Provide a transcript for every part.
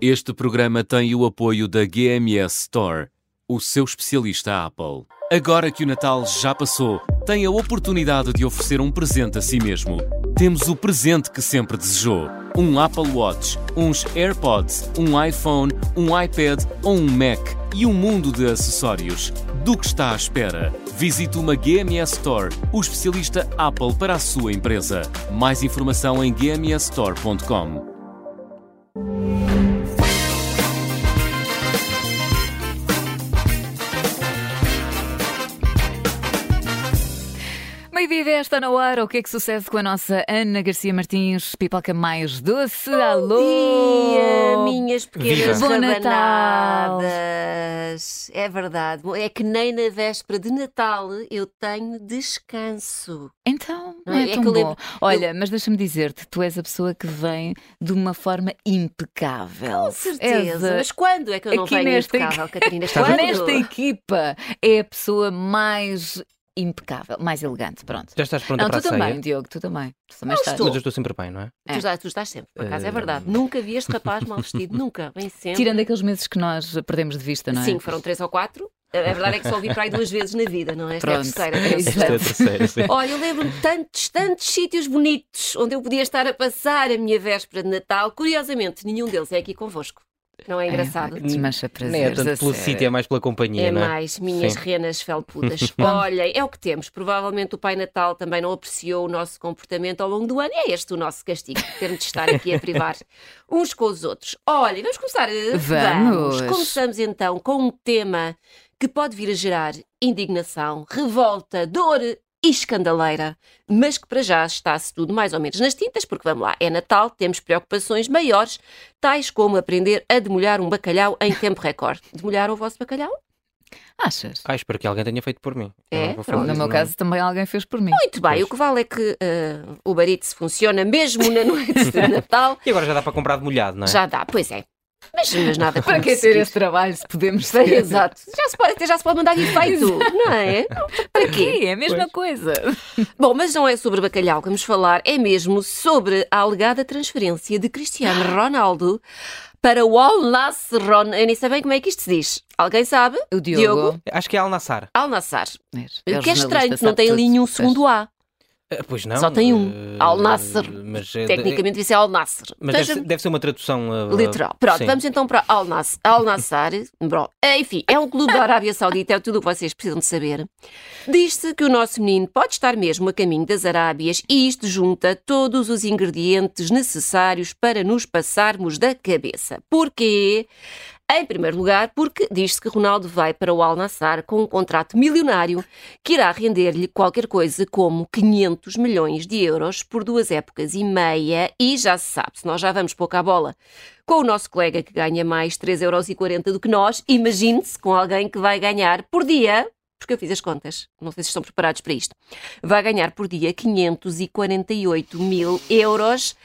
Este programa tem o apoio da GMS Store, o seu especialista Apple. Agora que o Natal já passou, tem a oportunidade de oferecer um presente a si mesmo. Temos o presente que sempre desejou: um Apple Watch, uns AirPods, um iPhone, um iPad ou um Mac e um mundo de acessórios. Do que está à espera? Visite uma GMS Store, o especialista Apple para a sua empresa. Mais informação em gmsstore.com. Thank you. Meio-dia está na hora. O que é que sucede com a nossa Ana Garcia Martins, pipoca mais doce? Alô! dia, minhas pequenas Viva. Bom Natal. rabanadas. É verdade. É que nem na véspera de Natal eu tenho descanso. Então, não Não é? é, É tão que eu bom. lembro- Olha, mas deixa-me dizer-te, tu és a pessoa que vem de uma forma impecável. Com certeza. A- Mas quando é que eu não Aqui venho nesta impecável, Catarina? Quando? Nesta equipa é a pessoa mais impecável, mais elegante. Pronto. Já estás pronta Não, para tu a ceia? também, Diogo, tu também. Tu também Não estás. estou. Mas eu estou sempre bem, não é? Tu, estás, tu estás sempre, por acaso, é Eh, verdade. Nunca vi este rapaz mal vestido, nunca. Vem sempre. Tirando aqueles meses que nós perdemos de vista, não é? Sim, foram três ou quatro. A verdade é que só o vi para aí duas vezes na vida, não é? Esta é a Pronto. terceira. É penso. isso. Esta é a terceira, sim. Olha, eu lembro-me de tantos, tantos sítios bonitos onde eu podia estar a passar a minha véspera de Natal. Curiosamente, nenhum deles é aqui convosco. Não é engraçado? É, desmancha Nem é prazeres. tanto a pelo sítio, é mais pela companhia, É não é? mais, minhas Sim. renas felpudas. Olhem, é o que temos. Provavelmente o Pai Natal também não apreciou o nosso comportamento ao longo do ano. É este o nosso castigo, termos de estar aqui a privar uns com os outros. Olha, vamos começar. eh, Vamos. Começamos então com um tema que pode vir a gerar indignação, revolta, dor e escandaleira, mas que para já está-se tudo mais ou menos nas tintas, porque vamos lá, é Natal, temos preocupações maiores, tais como aprender a demolhar um bacalhau em tempo recorde. Demolharam o vosso bacalhau? Achas? Ah, espero que alguém tenha feito por mim. É? No meu não. caso também alguém fez por mim. Muito bem, Pois. o que vale é que eh, o Barito funciona mesmo na noite de Natal. E agora já dá para comprar de molhado, não é? Já dá, pois é. Mas, mas nada Para que ter esse trabalho se podemos Sim, ter? Exato. Já se pode, já se pode mandar efeito, não é? Para quê? É a mesma coisa. Bom, mas não é sobre bacalhau que vamos falar, é mesmo sobre a alegada transferência de Cristiano Ronaldo para o Al Nassr. Ron- Eu nem sei bem como é que isto se diz. Alguém sabe? O Diogo. Acho que é Al-Nassar. Al Nassr. Vês, Que é estranho, que não tem ali nenhum segundo A. Ah, Pois não. Só tem um. eh, Al-Nassr. Mas, eh, Tecnicamente devia ser Al Nassr. Mas deve, Veja- ser- deve ser uma tradução. ah, Literal. Pronto, sim. vamos então para Al Nass- Al Nassr. Bom, eh, enfim, é um clube da Arábia Saudita, é tudo o que vocês precisam de saber. Diz-se que o nosso menino pode estar mesmo a caminho das Arábias e isto junta todos os ingredientes necessários para nos passarmos da cabeça. Porquê? Em primeiro lugar, porque diz-se que Ronaldo vai para o Al Nassr com um contrato milionário que irá render-lhe qualquer coisa como 500 milhões de euros por duas épocas e meia. E já se sabe, se nós já vamos pouco à bola com o nosso colega que ganha mais 3,40 euros do que nós, imagine-se com alguém que vai ganhar por dia. Porque eu fiz as contas, não sei se estão preparados para isto. Vai ganhar por dia 548 mil euros.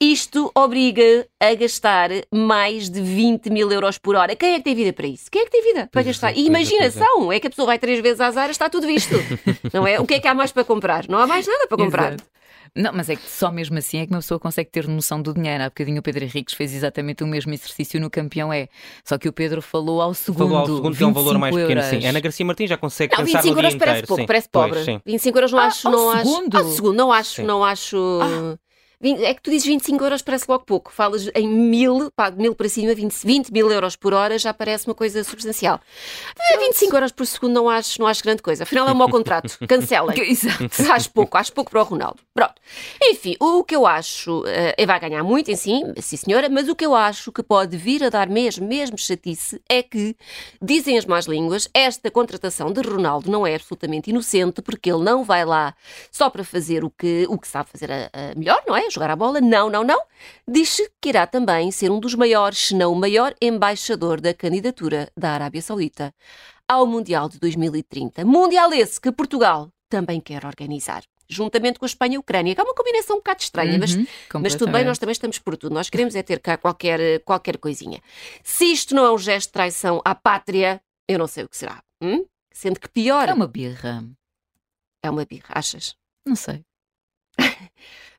Isto obriga a gastar mais de 20 mil euros por hora. Quem é que tem vida para isso? Quem é que tem vida para Pois é, gastar? pois E é, imaginação, é que a pessoa vai três vezes às áreas, está tudo visto. Não é? O que é que há mais para comprar? Não há mais nada para comprar. Exato. Não, mas é que só mesmo assim é que uma pessoa consegue ter noção do dinheiro. Há bocadinho o Pedro Henriques fez exatamente o mesmo exercício no Campeão É. Só que o Pedro falou ao segundo. Falou ao segundo, que é um valor mais 25 pequeno, sim. euros. Ana Garcia Martins já consegue Não, pensar 25 no euros parece inteiro. pouco, sim. parece Pois, pobre. sim. 25 euros não Ah, acho, ao não acho. segundo? Ao segundo, não acho, Sim. não acho. Vin- É que tu dizes 25 euros parece logo pouco. Falas em mil, pá, de mil para cima, 20, 20 mil euros por hora já parece uma coisa substancial. Eh, 25 euros por segundo não acho, não acho grande coisa. Afinal é um mau contrato. Cancelem. Exato. acho pouco, acho pouco para o Ronaldo. Pronto. Enfim, o que eu acho, eh, ele vai ganhar muito em sim, sim senhora, mas o que eu acho que pode vir a dar mesmo, mesmo chatice é que, dizem as más línguas, esta contratação de Ronaldo não é absolutamente inocente porque ele não vai lá só para fazer o que, o que sabe fazer a, a melhor, não é? Jogar a bola. Não, não, não. Diz-se que irá também ser um dos maiores, se não o maior, embaixador da candidatura da Arábia Saudita ao Mundial de 2030. Mundial esse que Portugal também quer organizar. Juntamente com a Espanha e a Ucrânia, que é uma combinação um bocado estranha, mas Uhum, mas tudo bem, nós também estamos por tudo. Nós queremos é ter cá qualquer, qualquer coisinha. Se isto não é um gesto de traição à pátria, eu não sei o que será. hum? Sendo que pior É uma birra. é uma birra, achas? Não sei.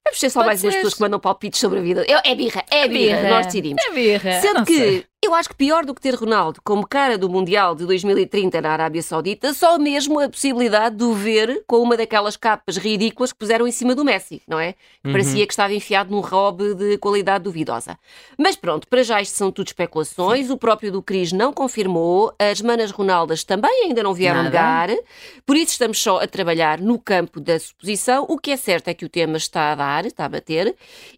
Vamos ser só Pode mais umas pessoas que mandam palpites sobre a vida. Eu- é birra, é birra, nós decidimos. É birra. Sendo que sei. Eu acho que pior do que ter Ronaldo como cara do Mundial de 2030 na Arábia Saudita, só mesmo a possibilidade de o ver com uma daquelas capas ridículas que puseram em cima do Messi, não é? Que parecia que estava enfiado num robe de qualidade duvidosa. Mas pronto, para já isto são tudo especulações. O próprio do Cris não confirmou, as manas Ronaldas também ainda não vieram Nada. negar. Por isso estamos só a trabalhar no campo da suposição. O que é certo é que o tema está a dar, está a bater,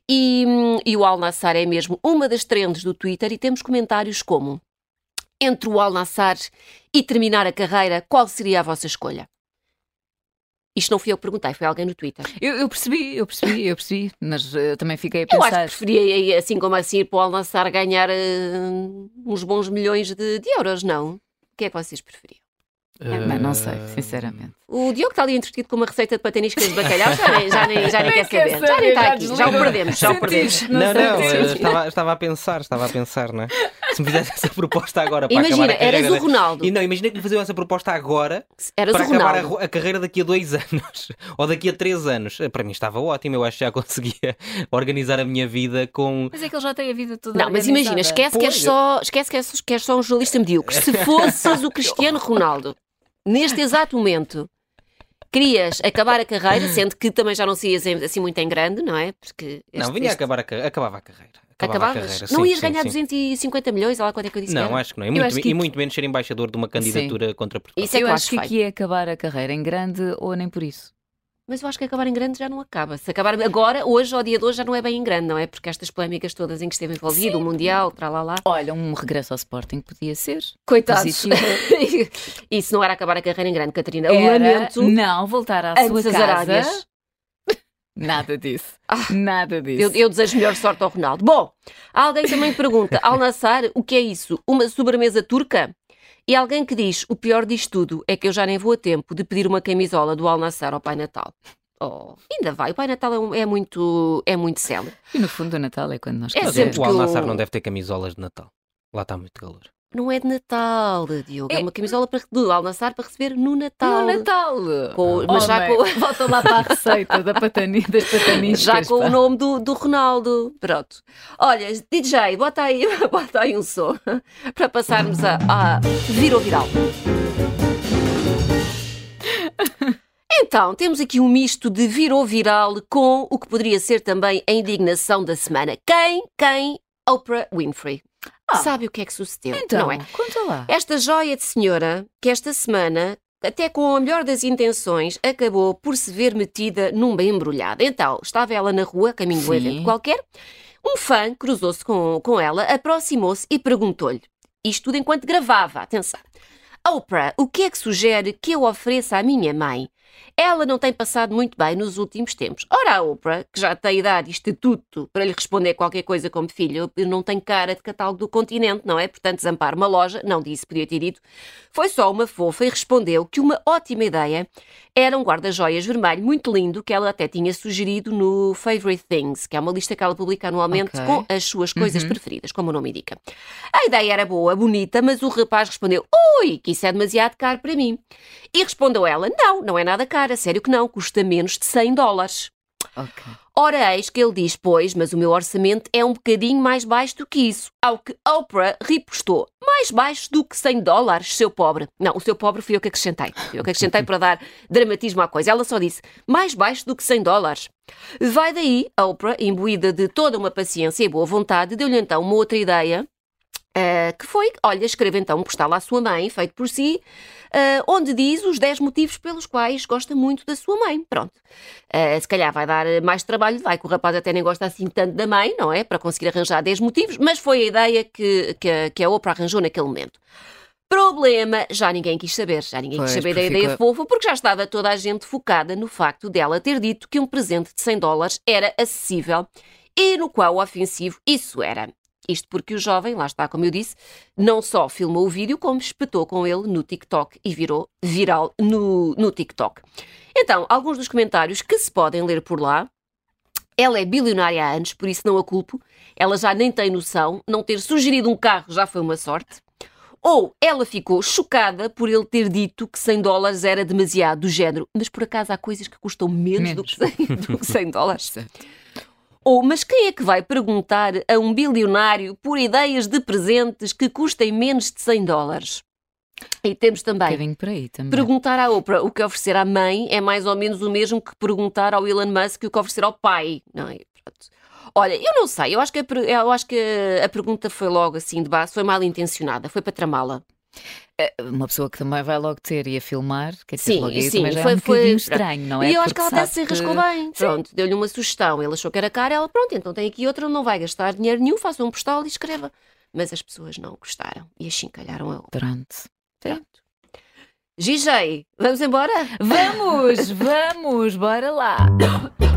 e, hum, e o Al Nassar é mesmo uma das trends do Twitter e temos comentários como entre o Al Nassar e terminar a carreira, qual seria a vossa escolha? Isto não fui eu que perguntei, foi alguém no Twitter. Eu, eu percebi, eu percebi, eu percebi, mas eh, também fiquei a Eu acho pensar. que preferia, assim como assim, ir para o Al Nassar ganhar eh, uns bons milhões de, de euros, não? O que é que vocês preferiam? Mas não sei, sinceramente. O Diogo está ali entretido com uma receita de pataniscas de bacalhau, já nem, já nem, já nem quer saber. Já nem está aqui, já o perdemos, já o perdemos. Não, não, sei. estava, estava a pensar, estava a pensar, não é? Se me fizesse essa proposta agora para Imagina, acabar a carreira... eras o Ronaldo. E não, imagina que me faziam essa proposta agora Eras para o acabar a, a carreira daqui a dois anos ou daqui a três anos. Para mim estava ótimo, eu acho que já conseguia organizar a minha vida com. Mas é que ele já tem a vida toda Não, mas imagina, esquece que, és só, esquece que, és, que és só um jornalista medíocre. Se fosses o Cristiano Ronaldo, neste exato momento, querias acabar a carreira, sendo que também já não saías assim muito em grande, não é? Porque Não, este- vinha a este- acabar a carreira, acabava a carreira. Acabava a acabavas? carreira. não sim, ias sim, ganhar sim. 250 milhões, olha lá quanto é que eu disse Não, acho que não. E muito, que e muito menos ser embaixador de uma candidatura contra Portugal. Isso é que eu acho que aqui é acabar a carreira em grande ou nem por isso. Mas eu acho que acabar em grande já não acaba. Se acabar agora, hoje, ao dia de hoje, já não é bem em grande, não é? Porque estas polémicas todas em que esteve envolvido, o Mundial, tralala. Olha, um regresso ao Sporting podia ser. Coitados. Isso não era acabar a carreira em grande, Catarina. Era Lamento. não voltar à sua casa. Arábias. Nada disso. Ah, Nada disso. Eu, eu desejo melhor sorte ao Ronaldo. Bom, alguém também pergunta, Al Nassar, o que é isso? Uma sobremesa turca? E alguém que diz, o pior disto tudo é que eu já nem vou a tempo de pedir uma camisola do Al Nassar ao Pai Natal. Oh, ainda vai, o Pai Natal é, um- é muito, é muito célebre. E no fundo o Natal é quando nós É sempre o Al-Nassar o- não deve ter camisolas de Natal. Lá está muito calor. Não é de Natal, Diogo, é, É- uma camisola para, do para receber no Natal. No Natal. Com- mas já Homem, com- Volta lá para a receita da patani, das pataniscas. Já com pá. o nome do, do Ronaldo. Pronto. Olha, DJ, bota aí, bota aí um som para passarmos a, a vir ou viral. Então, temos aqui um misto de vir ou viral com o que poderia ser também a indignação da semana. Quem? Quem? Oprah Winfrey. Ah. Sabe o que é que sucedeu, Então, não é? conta lá. Esta joia de senhora, que esta semana, até com a melhor das intenções, acabou por se ver metida num bem embrulhado. Então, estava ela na rua, caminho de um evento qualquer, um fã cruzou-se com, com ela, aproximou-se e perguntou-lhe, isto tudo enquanto gravava, atenção, Oprah, o que é que sugere que eu ofereça à minha mãe? Ela não tem passado muito bem nos últimos tempos. Ora, a Oprah, que já tem idade e estatuto para lhe responder qualquer coisa como filho, eu não tenho cara de catálogo do continente, não é? Portanto, desampar uma loja, não disse, podia ter dito. Foi só uma fofa e respondeu que uma ótima ideia era um guarda-joias vermelho muito lindo que ela até tinha sugerido no Favorite Things, que é uma lista que ela publica anualmente Ok. com as suas coisas Uhum. preferidas, como o nome indica. A ideia era boa, bonita, mas o rapaz respondeu: Ui, que isso é demasiado caro para mim. E respondeu ela: Não, não é nada caro, a sério que não, custa menos de 100 dólares. Ok. Ora, eis que ele diz: Pois, mas o meu orçamento é um bocadinho mais baixo do que isso. Ao que Oprah ripostou: Mais baixo do que 100 dólares, seu pobre. Não, o seu pobre fui eu que acrescentei. Fui eu que acrescentei para dar dramatismo à coisa. Ela só disse: Mais baixo do que 100 dólares. Vai daí, Oprah, imbuída de toda uma paciência e boa vontade, deu-lhe então uma outra ideia. Eh, que foi, olha, escreva então um postal à sua mãe, feito por si, eh, onde diz os 10 motivos pelos quais gosta muito da sua mãe. Pronto. Eh, se calhar vai dar mais trabalho, vai, que o rapaz até nem gosta assim tanto da mãe, não é? Para conseguir arranjar 10 motivos, mas foi a ideia que, que, a- que a Oprah arranjou naquele momento. Problema, já ninguém quis saber, já ninguém Pois, quis saber da porque ideia fica- fofa, porque já estava toda a gente focada no facto dela ter dito que um presente de 100 dólares era acessível e no qual ofensivo isso era. Isto porque o jovem, lá está, como eu disse, não só filmou o vídeo, como espetou com ele no TikTok e virou viral no, no TikTok. Então, alguns dos comentários que se podem ler por lá. Ela é bilionária há anos, por isso não a culpo. Ela já nem tem noção. Não ter sugerido um carro já foi uma sorte. Ou ela ficou chocada por ele ter dito que 100 dólares era demasiado do género, mas por acaso há coisas que custam menos, Do, que 100, do que 100 dólares. Ou, mas quem é que vai perguntar a um bilionário por ideias de presentes que custem menos de 100 dólares? E temos também. Um por aí também. Perguntar à Oprah o que oferecer à mãe é mais ou menos o mesmo que perguntar ao Elon Musk o que oferecer ao pai. Não é? Olha, eu não sei, eu acho que a, eu acho que a pergunta foi logo assim de base, foi mal intencionada, foi para tramá-la. É, uma pessoa que também vai logo ter e a filmar, quer dizer, sim, logo sim, também já foi, é um foi estranho, não é? E eu acho que ela Porque até se sabe enrascou que- bem. Pronto, deu-lhe uma sugestão, ele achou que era cara, ela, pronto, então tem aqui outra, não vai gastar dinheiro nenhum, faça um postal e escreva. Mas as pessoas não gostaram e achincalharam a outra. Pronto. Pronto. GJ, vamos embora? Vamos, vamos, bora lá.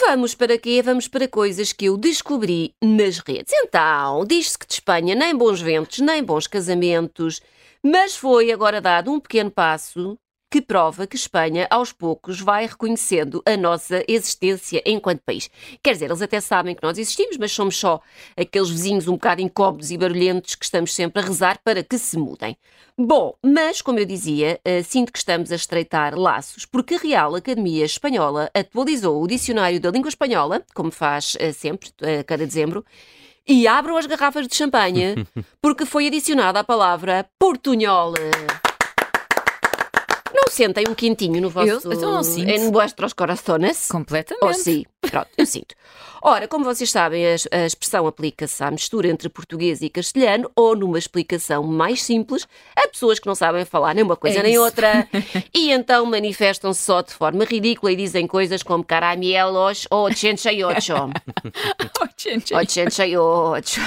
vamos para quê? Vamos para coisas que eu descobri nas redes. Então, diz-se que de Espanha nem bons ventos, nem bons casamentos, mas foi agora dado um pequeno passo que prova que Espanha, aos poucos, vai reconhecendo a nossa existência enquanto país. Quer dizer, eles até sabem que nós existimos, mas somos só aqueles vizinhos um bocado incómodos e barulhentos que estamos sempre a rezar para que se mudem. Bom, mas, como eu dizia, eh, sinto que estamos a estreitar laços, porque a Real Academia Espanhola atualizou o Dicionário da Língua Espanhola, como faz eh, sempre, a cada dezembro, e abram as garrafas de champanhe, porque foi adicionada a palavra portunhol. Sentem um quentinho no vosso... Eu- eu não sinto. En vuestros corazones? Completamente. Ou sim, pronto, eu sinto. Ora, como vocês sabem, a, expressão aplica-se à mistura entre português e castelhano ou numa explicação mais simples a pessoas que não sabem falar nem uma coisa É nem isso. outra e então manifestam-se só de forma ridícula e dizem coisas como caramielos ou 88. Oh, gente. 88.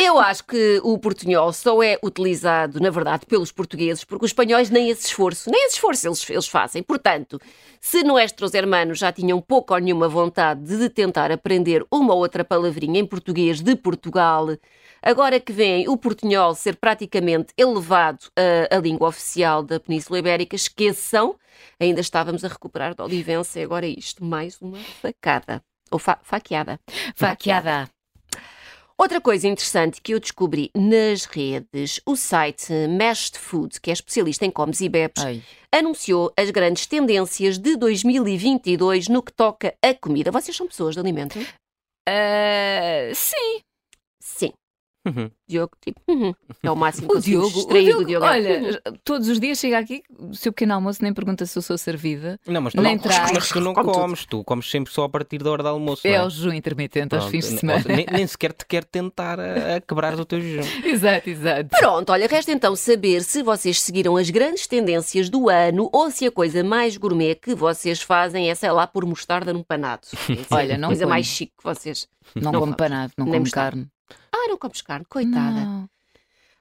Eu acho que o portunhol só é utilizado, na verdade, pelos portugueses, porque os espanhóis nem esse esforço, nem esse esforço eles, eles fazem. Portanto, se nossos hermanos já tinham pouco ou nenhuma vontade de tentar aprender uma ou outra palavrinha em português de Portugal, agora que vem o portunhol ser praticamente elevado a, a língua oficial da Península Ibérica, esqueçam, ainda estávamos a recuperar de Olivença e agora é isto, mais uma facada. Ou fa faqueada. Faqueada. Outra coisa interessante que eu descobri nas redes, o site Mashed Food, que é especialista em comes e bebes, Ai. anunciou as grandes tendências de 2022 no que toca a comida. Vocês são pessoas de alimento? Ah, sim. Sim. Uhum. Diogo, tipo, uhum. é o máximo que O Diogo, o Diogo, do Diogo. Uhum. olha, todos os dias chega aqui, o seu pequeno almoço nem pergunta se eu sou servida. Não, mas tu, Nem não, traz. mas tu não Come tudo. comes, tu comes sempre só a partir da hora do almoço. É não o jejum intermitente aos Pronto, fins de semana. Nem, nem sequer te quer tentar a, a quebrar o teu jejum. exato, exato. Pronto, olha, resta então saber se vocês seguiram as grandes tendências do ano ou se a coisa mais gourmet que vocês fazem é, sei lá, pôr mostarda num panado. Olha, não coisa ponho. mais chique que vocês. Não, Não como panado, não Nem como carne. Não comes carne, coitada. Não.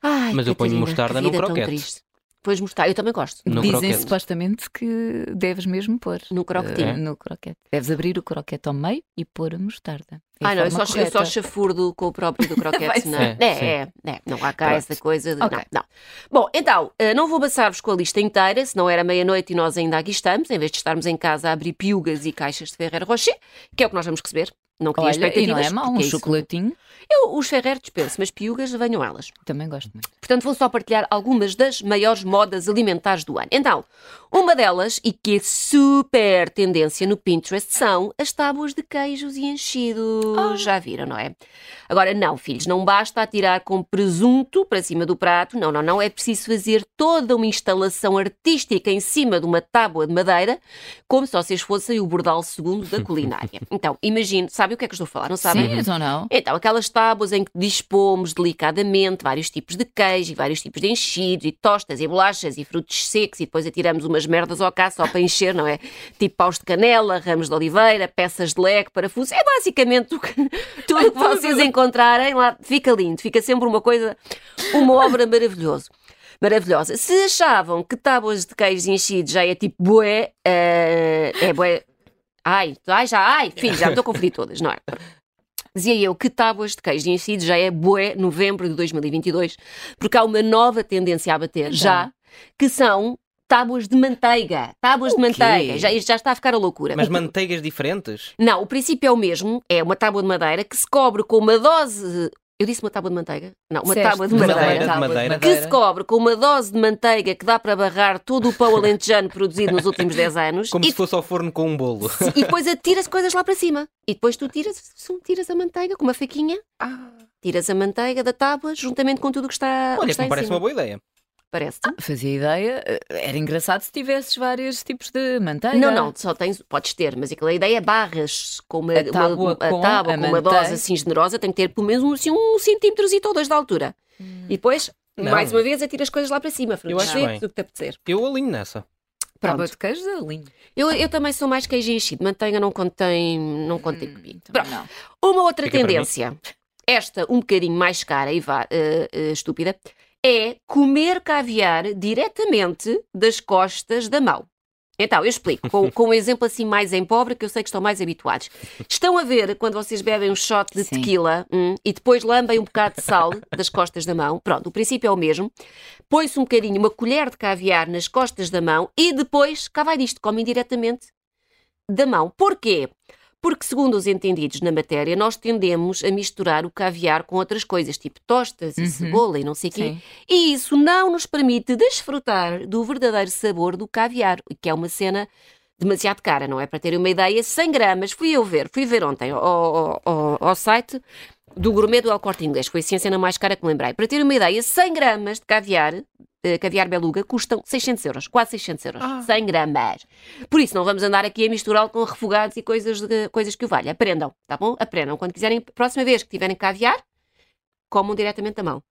Ai, Mas eu ponho Catarina, mostarda que no vida tão croquete. triste. Pois mostarda, eu também gosto. No Dizem croquete. supostamente que deves mesmo pôr. No croquetinho. eh, no croquete. Deves abrir o croquete ao meio e pôr a mostarda. É a Ah, não, eu forma só, eu só chafurdo com o próprio do Vai croquete, não é? É, é, é, não há cá Pronto. essa coisa de. Ok. Não, não. Bom, então, eh, não vou passar-vos com a lista inteira, se não era meia-noite e nós ainda aqui estamos, em vez de estarmos em casa a abrir piugas e caixas de Ferreiro Rocher, que é o que nós vamos receber. Não queria Olha, e não é mau, um isso- chocolatinho. Eu, os Ferreiro dispenso, mas piugas venham elas. Também gosto muito. Portanto, vou só partilhar algumas das maiores modas alimentares do ano. Então, uma delas, e que é super tendência no Pinterest, são as tábuas de queijos e enchidos. Já viram, não é? Agora, não, filhos, não basta atirar com presunto para cima do prato. Não, não, não. É preciso fazer toda uma instalação artística em cima de uma tábua de madeira, como se vocês fossem o bordal segundo da culinária. Então, imagine, sabe o que é que eu estou a falar? Não sabem? Sim, ou não? Então, aquelas tábuas em que dispomos delicadamente vários tipos de queijo e vários tipos de enchidos e tostas e bolachas e frutos secos e depois atiramos umas merdas ao cá só para encher, não é? Tipo paus de canela, ramos de oliveira, peças de leque, parafusos. É basicamente o que, tudo o que vocês encontrarem lá. Fica lindo, fica sempre uma coisa, uma obra maravilhosa. Maravilhosa. Se achavam que tábuas de queijos enchidos já é tipo bué, eh, é bué. Ai, ai, já, ai, filho, já me estou a confundir todas, não é? Dizia eu que tábuas de queijo enchido já é bué novembro de 2022, porque há uma nova tendência a bater já, que são tábuas de manteiga. Tábuas de manteiga. Já, isto já está a ficar a loucura. Mas O- manteigas diferentes? Não, o princípio é o mesmo. É uma tábua de madeira que se cobre com uma dose. Eu disse uma tábua de manteiga? Não, uma Disseste, tábua de madeira. madeira, de tábua madeira. Que se cobre com uma dose de manteiga que dá para barrar todo o pão alentejano produzido nos últimos 10 anos. Como e, se fosse ao forno com um bolo. e depois atira-se coisas lá para cima. E depois tu tiras, tiras a manteiga com uma faquinha. Tiras a manteiga da tábua juntamente com tudo o que está, o que Olha, está me em parece cima. uma boa ideia. Parece-te? Fazia ideia. eh, Era engraçado se tivesses vários tipos de manteiga. Não, não, só tens, podes ter, mas aquela ideia é barras com uma, A tábua uma, com a tábua a com uma dose assim generosa, tem que ter pelo menos um, assim, um centímetro ou dois de altura. E depois, Não. mais uma vez, atira as coisas lá para cima, Eu frutos secos, bem. o que te apetecer. Eu alinho nessa. Pronto. de queijo é lindo. Eu, eu também sou mais queijo enchido, manteiga não contém, não contém comigo. Também Pronto. não. Uma outra Fica tendência, esta um bocadinho mais cara e vá, eh, eh, estúpida, é comer caviar diretamente das costas da mão. Então, eu explico, com, com um exemplo assim mais em pobre, que eu sei que estão mais habituados. Estão a ver quando vocês bebem um shot de Sim. tequila hum, e depois lambem um bocado de sal das costas da mão. Pronto, o princípio é o mesmo. Põe-se um bocadinho, uma colher de caviar nas costas da mão e depois, cá vai disto, comem diretamente da mão. Porquê? Porque, segundo os entendidos na matéria, nós tendemos a misturar o caviar com outras coisas, tipo tostas e Uhum. cebola e não sei o quê. E isso não nos permite desfrutar do verdadeiro sabor do caviar, que é uma cena demasiado cara, não é? Para terem uma ideia, 100 gramas, fui eu ver, fui ver ontem ao, ao- ao- ao site do gourmet do El Corte Inglês, foi assim a cena mais cara que me lembrei. Para terem uma ideia, 100 gramas de caviar, eh, caviar beluga, custam 600 euros, quase 600 euros, 100 gramas. Por isso, não vamos andar aqui a misturá-lo com refogados e coisas, de- coisas que o valham. Aprendam, tá bom? Aprendam. Quando quiserem, próxima vez que tiverem caviar, comam diretamente da mão.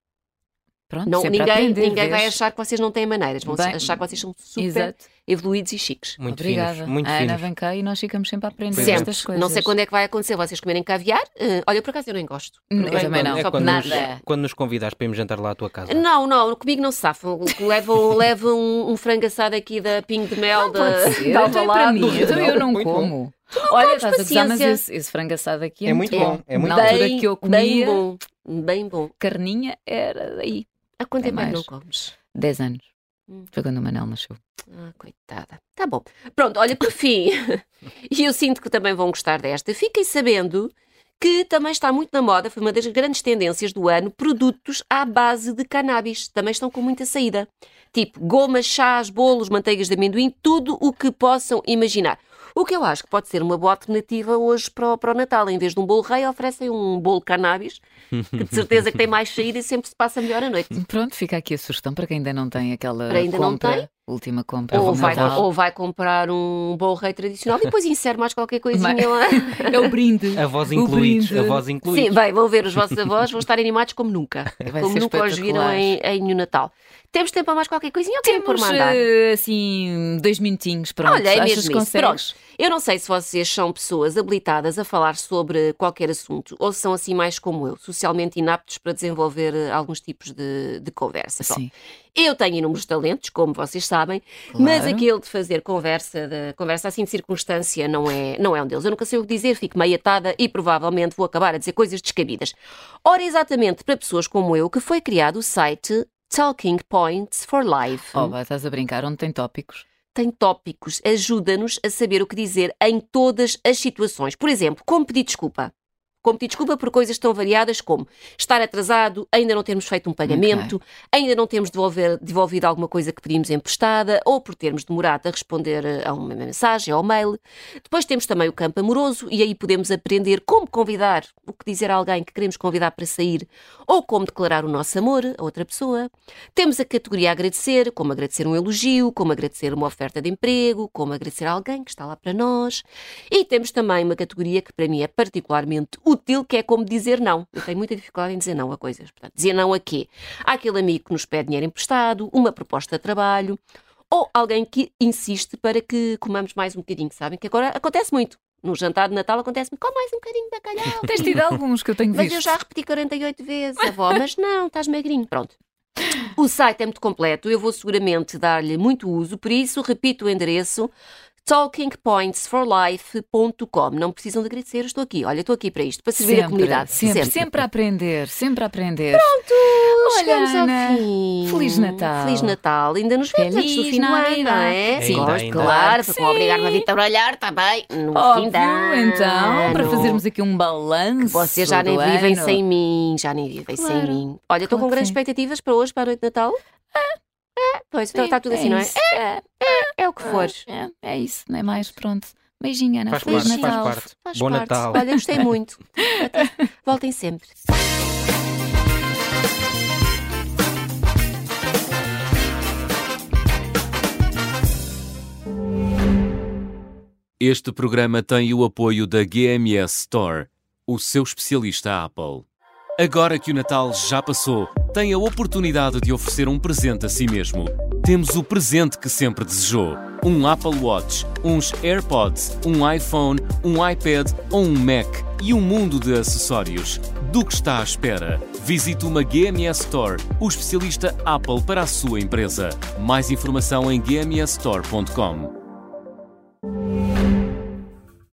Pronto, Não, a ninguém aprender, ninguém vai achar que vocês não têm maneiras, vão Bem, achar que vocês são super Exato. Evoluídos e chiques. Muito Obrigada. finos. Muito a Ana finos. vem cá e nós ficamos sempre a aprender é. estas coisas. Não sei quando é que vai acontecer vocês comerem caviar. Eh, olha, por acaso eu nem gosto. Hum, Não eu é também quando- não. É só quando por nos, nada. quando nos convidares para irmos jantar lá à tua casa. Não, não, comigo não se safam. Levam, levam um, um frango assado aqui da Pingo de Mel da, Pode ser, da então é para Alvalade. mim. Então eu não Muito bom. como. Olha, tens estás a gozar, mas paciência. esse, esse frango assado aqui é, É muito bom, é muito Na bom. altura que eu comia, Bem bom, bem bom. carninha era daí. Há quanto É tempo é que não mais. comes? 10 anos. Hum. Foi quando o Manel nasceu. Ah, coitada. Tá bom. Pronto, olha, por fim, e eu sinto que também vão gostar desta, fiquem sabendo que também está muito na moda, foi uma das grandes tendências do ano, produtos à base de cannabis. Também estão com muita saída. Tipo gomas, chás, bolos, manteigas de amendoim, tudo o que possam imaginar. O que eu acho que pode ser uma boa alternativa hoje para o, para o Natal. Em vez de um bolo rei, oferecem um bolo cannabis, que de certeza que tem mais saída e sempre se passa melhor a noite. Pronto, fica aqui a sugestão para quem ainda não tem aquela Para ainda não compra, tem? Última compra. Ou vai, ou vai comprar um bolo rei tradicional e depois insere mais qualquer coisinha lá. É o brinde. Avós O incluídos. brinde. Avós Sim, incluídos. bem, vão ver os vossos avós, vão estar animados como nunca. Vai como nunca os viram em, em no Natal. Temos tempo para mais qualquer coisinha ou querem por Temos mandar? eh, assim dois minutinhos, pronto. Olha, é mesmo isso. Pronto. Eu não sei se vocês são pessoas habilitadas a falar sobre qualquer assunto ou se são assim mais como eu, socialmente inaptos para desenvolver eh, alguns tipos de, de conversa. Pronto. Eu tenho inúmeros talentos, como vocês sabem, mas Claro. aquele de fazer conversa, de, conversa assim de circunstância não é, não é um deles. Eu nunca sei o que dizer, fico meio atada e provavelmente vou acabar a dizer coisas descabidas. Ora, exatamente para pessoas como eu que foi criado o site Talking Points for Life. Oh, vai, estás a brincar, onde tem tópicos? Tem tópicos, ajuda-nos a saber o que dizer em todas as situações. Por exemplo, como pedir desculpa. Como pedir desculpa por coisas tão variadas como estar atrasado, ainda não termos feito um pagamento, ainda não termos devolver, devolvido alguma coisa que pedimos emprestada ou por termos demorado a responder a uma mensagem ou mail. Depois temos também o campo amoroso e aí podemos aprender como convidar, o que dizer a alguém que queremos convidar para sair ou como declarar o nosso amor a outra pessoa. Temos a categoria agradecer, como agradecer um elogio, como agradecer uma oferta de emprego, como agradecer a alguém que está lá para nós. E temos também uma categoria que para mim é particularmente útil, que é como dizer não. Eu tenho muita dificuldade em dizer não a coisas. Portanto, dizer não a quê? Àquele amigo que nos pede dinheiro emprestado, uma proposta de trabalho, ou alguém que insiste para que comamos mais um bocadinho, sabem? Que agora acontece muito. No jantar de Natal acontece muito, come mais um bocadinho de bacalhau. Tens tido alguns que eu tenho Mas visto. eu já repeti 48 vezes, avó, mas não, estás magrinho. Pronto. O site é muito completo, eu vou seguramente dar-lhe muito uso, por isso repito o endereço talkingpointsforlife.com. Não precisam de agradecer, eu estou aqui. Olha, estou aqui para isto, para servir a comunidade. Sempre, sempre, sempre a aprender, sempre a aprender. Pronto, Olha, chegamos Ana, ao fim. Feliz Natal. Feliz Natal. Ainda nos vemos antes do Feliz fim do ano, não é? Sim. Gosto, Ainda, claro, para não obrigar-me a vir trabalhar também no fim Óbvio, de ano. então, para fazermos aqui um balanço. Vocês já nem do vivem ano. sem mim, já nem vivem sem Claro, mim. Olha, estou com claro que grandes sim. expectativas para hoje, para a noite de Natal. É, pois, então está tudo assim, não é? isso. É, É o que for. é, é isso, não é mais? Pronto. Beijinho, Ana. Faz Feliz parte, faz Natal. parte. Faz Bom parte. Natal. Olha, gostei muito. Até- Voltem sempre. Este programa tem o apoio da GMS Store, o seu especialista Apple. Agora que o Natal já passou, tem a oportunidade de oferecer um presente a si mesmo. Temos o presente que sempre desejou: um Apple Watch, uns AirPods, um iPhone, um iPad ou um Mac e um mundo de acessórios. Do que está à espera? Visite uma GMS Store, o especialista Apple para a sua empresa. Mais informação em gmsstore.com.